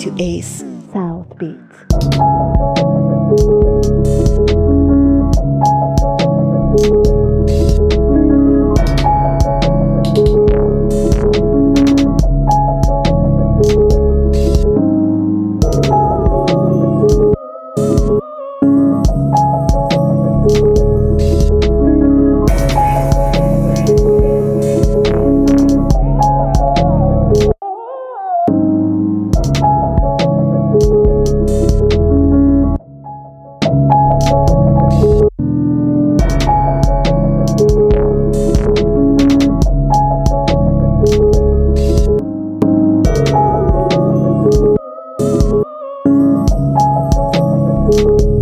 to Ace South Beat. Thank you